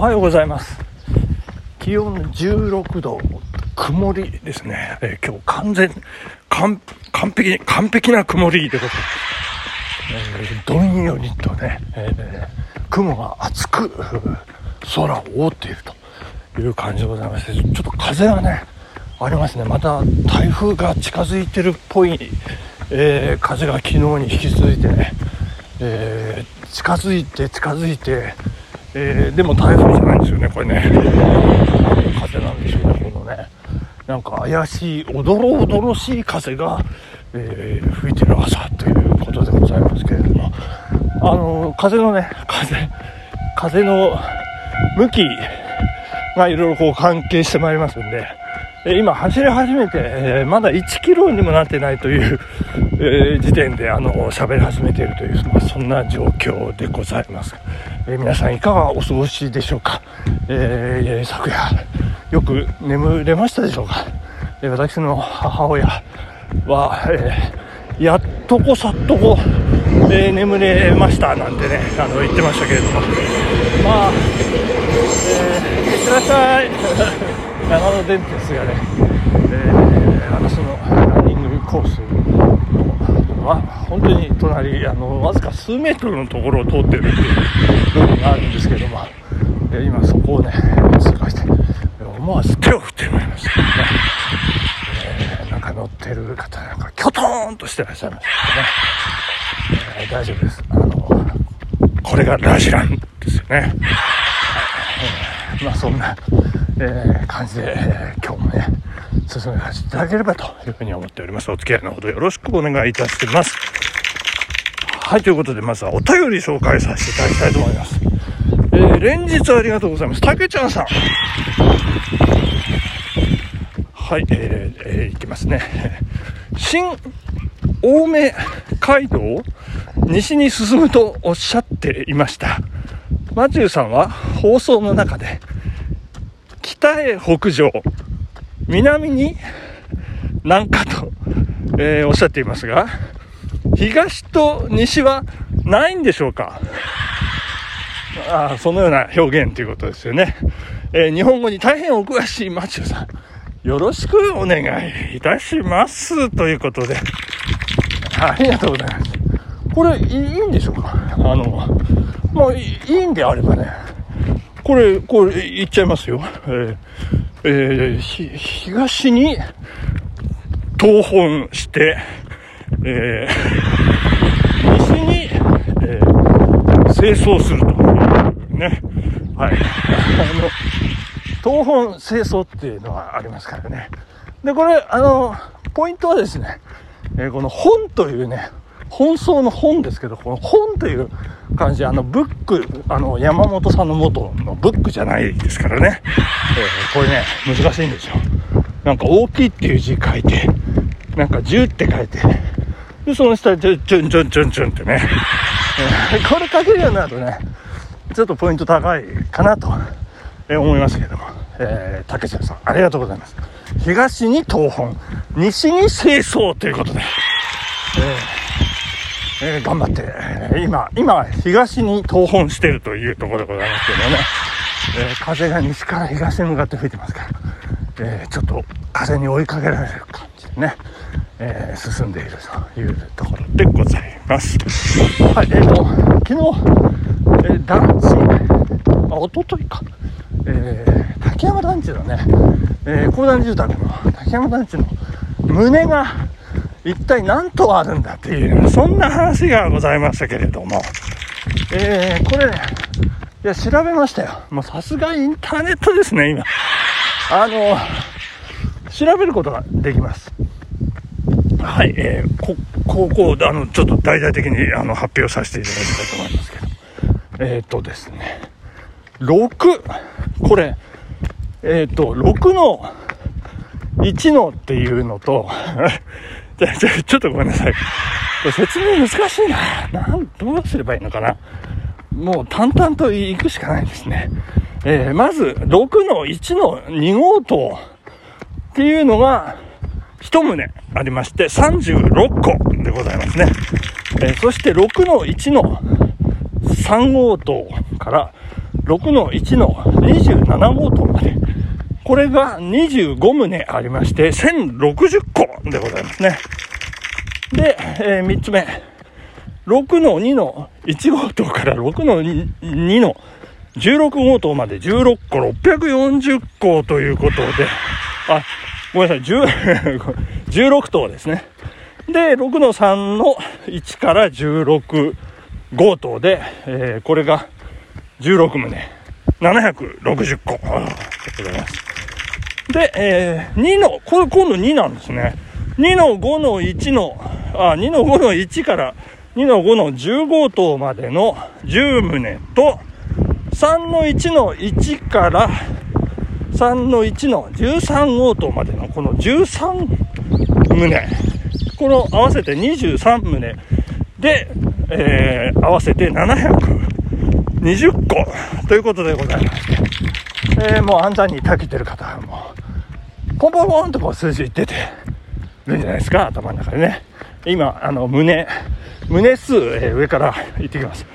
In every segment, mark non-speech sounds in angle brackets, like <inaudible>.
はようございます。気温16度曇りですね、えー、今日完全完璧完璧な曇りでございます、えー、どんよりとね、えー、雲が厚く空を覆っているという感じでございましてちょっと風がねありますね。また台風が近づいてるっぽい、えー、風が昨日に引き続いてね、えー、近づいて近づいて、えー、でも台風じゃないんですよねこれね。風なんでしょうねこのね。なんか怪しいおどろおどろしい風が、えー、吹いてる朝ということでございますけれども。あの風のね風風の向きがいろいろこう関係してまいりますんでえ今走り始めて、えまだ1キロにもなってないという、え時点であの喋り始めているという、まあ、そんな状況でございます、え皆さんいかがお過ごしでしょうか、えー、昨夜よく眠れましたでしょうか、え私の母親は、えー、やっとこさっとこ、えー、眠れましたなんてねあの言ってましたけれども。まあ、えー、いってらっしゃい。<laughs> 長野電鉄がね、えー、私のランニングコースのは本当に隣あのわずか数メートルのところを通ってるっていう部分があるんですけども、今そこをね通過して思わず手を振ってまいりました。けどね、えー、なんか乗ってる方なんかキョトーンとしてらっしゃいましたけどね、えー、大丈夫です。あのこれがラジランですよね、えー、まあそんなえー、感じで、えー、今日もね、進めさせていただければというふうに思っております。お付き合いのほどよろしくお願いいたします。はい、ということで、まずはお便り紹介させていただきたいと思います。えー、連日ありがとうございます。たけちゃんさん。はい、えー、えー、いきますね。新青梅街道西に進むとおっしゃっていました。マチューさんは放送の中で、北へ北上、南に南下と、えー、おっしゃっていますが、東と西はないんでしょうか？あそのような表現ということですよね。えー、日本語に大変お詳しいマチューさん、よろしくお願いいたします。ということで、ありがとうございます。これ、いいんでしょうか？あの、まあ、いいんであればね、これ、これ、いっちゃいますよ。えー、えー、東に、東本して、えー、西に、えー、清掃すると。ね。はい。あの、東本清掃っていうのはありますからね。で、これ、あの、ポイントはですね、えー、この本というね、本草の本ですけど、この本という感じ、あの、ブック、あの、山本さんの元のブックじゃないですからね。えー、これね、難しいんですよ。なんか大きいっていう字書いて、なんか10って書いて、で、その下でチュンチュンチュンチュンってね、えー、これ書けるようになるとね、ちょっとポイント高いかなと、え思いますけども、えー、竹ちゃんさん、ありがとうございます。東に東本、西に清掃ということで、えーえー、頑張って、今、今、東に東本してるというところでございますけどね、えー、風が西から東に向かって吹いてますから、えちょっと風に追いかけられる感じでね、え進んでいるというところでございます。はい、えっ、と、昨日、え団地、あ、おとといか、え竹山団地のね、え公団住宅の竹山団地の胸が、一体何とあるんだっていう、そんな話がございましたけれども、えー、これね、いや、調べましたよ。もうさすがインターネットですね、今。あの、調べることができます。はい、えー、こ、こう、こう、あの、ちょっと大々的にあの発表させていただきたいと思いますけど。えっ、ー、とですね、6、これ、えっ、ー、と、6の1のっていうのとちょ、ちょ、ちょっとごめんなさい。これ説明難しいな。なん、どうすればいいのかな。もう淡々と行くしかないですね。えー、まず、6の1の2号棟っていうのが、1棟ありまして、36個でございますね。えー、そして6の1の3号棟から、6の1の27号棟まで。これが25棟ありまして、1060個でございますね。で、えー、3つ目。6の2の1号棟から6の2の16号棟まで16個640個ということで、あ、ごめんなさい、16 <laughs> 棟ですね。で、6の3の1から16号棟で、えー、これが16棟、760個。ありがとうございます。で、えー、2の、これ今度2なんですね。2の5の1の、あ、2の5の1から2の5の10号棟までの10棟と、3の1の1から3の1の13号棟までのこの13棟。この合わせて23棟で、えー、合わせて720個ということでございまして、えー、もう暗算に長けてる方はもう、ポンポンポンとこう数字出ててるんじゃないですか、頭の中でね。今、あの、胸、胸数、えー、上から言ってきます。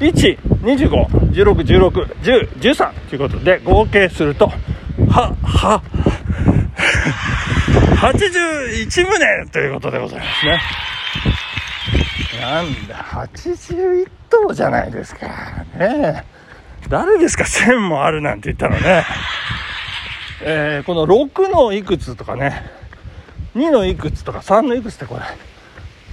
1、25、16、16、10、13ということで、合計すると、は、は、81棟ということでございますね。なんだ、81棟じゃないですか。ね誰ですか、1000もあるなんて言ったのね。えー、この6のいくつとかね、2のいくつとか3のいくつってこれ、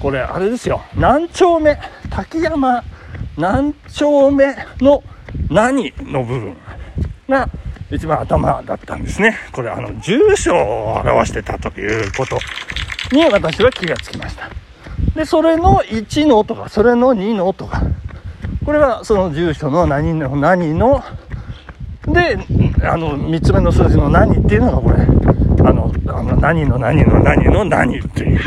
これあれですよ、何丁目、滝山何丁目の何の部分が、一番頭だったんですね。これあの、住所を表してたということに私は気がつきました。で、それの1のとか、それの2のとか、これはその住所の何の何の、で、あの、3つ目の数字の何っていうのがこれ、あの、あの何の何の何の何っていうね。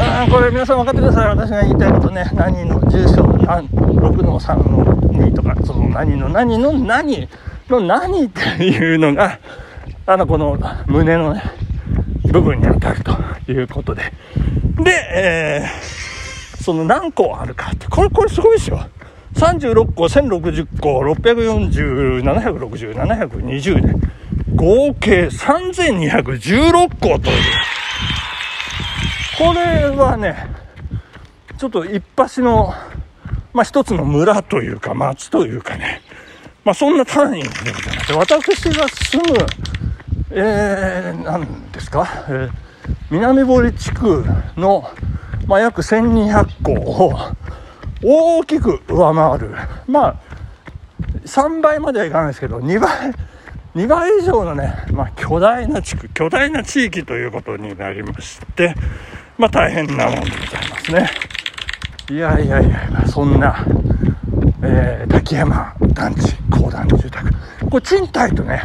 あこれ皆さん分かってください。私が言いたいことね。何の住所、6の3の2とか、その何の何の何の何っていうのが、あの、この胸のね、部分に当たるということで。で、えー、その何個あるかって、これ、これすごいですよ。36個、1060個、640、760、720で、合計3216個という。これはね、ちょっと一発の、まあ、一つの村というか町というかね、まあ、そんな単位でございまして、私が住む、えー、なんですか、えー、南堀地区の、まあ、約1200個を大きく上回る、まあ、3倍まではいかないですけど、2倍、2倍以上のね、まあ、巨大な地区、巨大な地域ということになりまして、まあ、大変なもんでございますね。いやいやいや、そんな、えー、滝山団地公団住宅。これ賃貸とね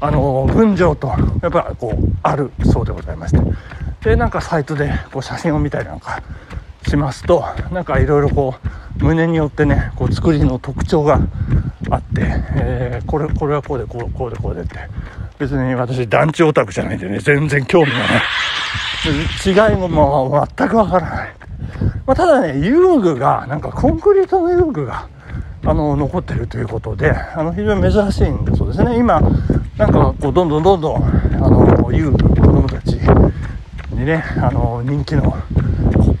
あの分譲とやっぱこうあるそうでございまして。でなんかサイトでこう写真を見たりなんかしますとなんかいろいろこう胸によってねこう作りの特徴があって、えー、これこれはこうでこうこうでこうでって。別に私団地オタクじゃないんでね全然興味がない。違いももう全くわからない、まあ、ただね遊具がなんかコンクリートの遊具があの残ってるということであの非常に珍しいんだそうですね。今なんかこうどんどんどんどんあの言う子供たちにねあの人気の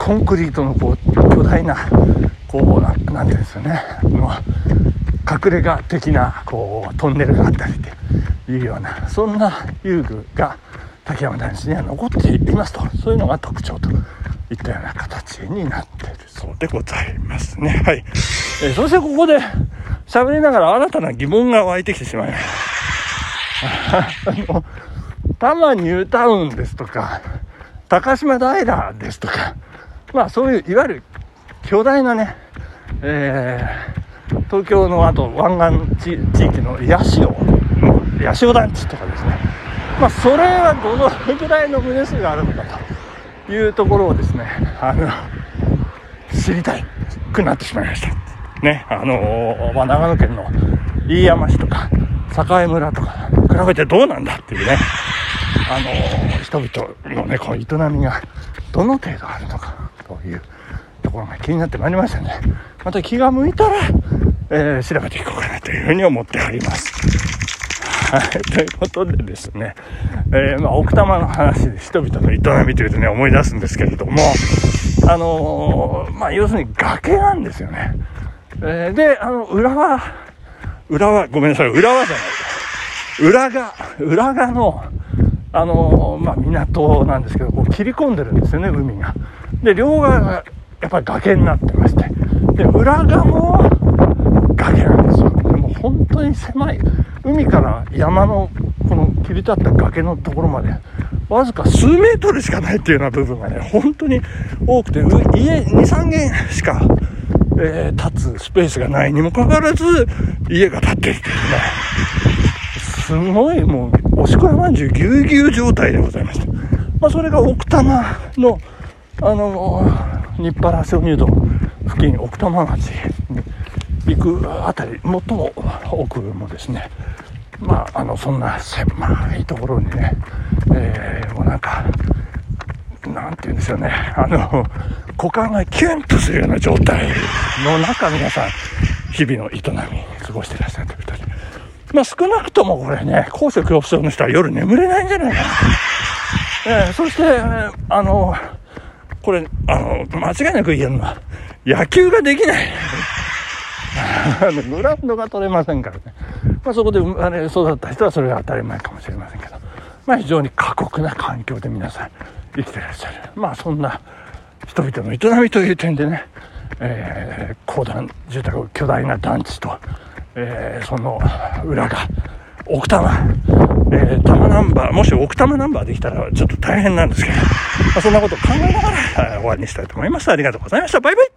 コンクリートのこう巨大なこうなんていうんですよね隠れ家的なこうトンネルがあったりっていうようなそんな遊具が竹山男子には残っていますとそういうのが特徴といったような形になっているそうでございますねはい。え、そしてここで喋りながら新たな疑問が湧いてきてしまいました。あの、多摩ニュータウンですとか、高島平ですとか、まあそういう、いわゆる巨大なね、えー、東京のあと湾岸地域の八潮の八潮団地とかですね、まあそれはどのぐらいの胸数があるのかというところをですね、あの、知りたいくなってしまいました。ね、あの、まあ、長野県の飯山市とか、栄村とか、比べてどうなんだっていうね、あの、人々のね、この営みがどの程度あるのか。いうところが気になってまいりましたね。また気が向いたら、えー、調べていこうかなというふうに思っております。はい、ということでですね、えー、まあ、奥多摩の話で人々の営みというとね、思い出すんですけれども、あのー、まあ、要するに崖なんですよね。えー、で、あの、裏は、裏は、ごめんなさい、裏はじゃない。裏が、裏側の、あの、まあ、港なんですけど、こう切り込んでるんですよね、海が。で、両側がやっぱり崖になってまして。で、裏側も崖なんですよ。でも本当に狭い。海から山のこの切り立った崖のところまで、わずか数メートルしかないっていうような部分がね、本当に多くて、家2、3軒しか、えー、立つスペースがないにもかかわらず、家が建っているというね、すごいもう、おしくらまんじゅうぎゅうぎゅう状態でございました。まあ、それが奥多摩の、あの、日原鍾乳洞付近、奥多摩町に行くあたり、最も奥もですね、まあ、あの、そんな狭いところにね、えー、もうなんか、なんて言うんですよね、あの、股間がキュンとするような状態の中、皆さん、日々の営み、過ごしてらっしゃるということで。まあ、少なくともこれね、高所恐怖症の人は夜眠れないんじゃないかな。えー、そして、あの、これ、あの、間違いなく言えるのは、野球ができない。グラウンドが取れませんからね。まあ、そこで生まれ育った人はそれが当たり前かもしれませんけど、まあ、非常に過酷な環境で皆さん生きてらっしゃる。まあ、そんな人々の営みという点でね、えー、高段住宅巨大な団地と、えー、その裏が奥多摩、えー、多摩ナンバー、もし奥多摩ナンバーできたらちょっと大変なんですけど、まあ、そんなことを考えながら終わりにしたいと思います。ありがとうございました。バイバイ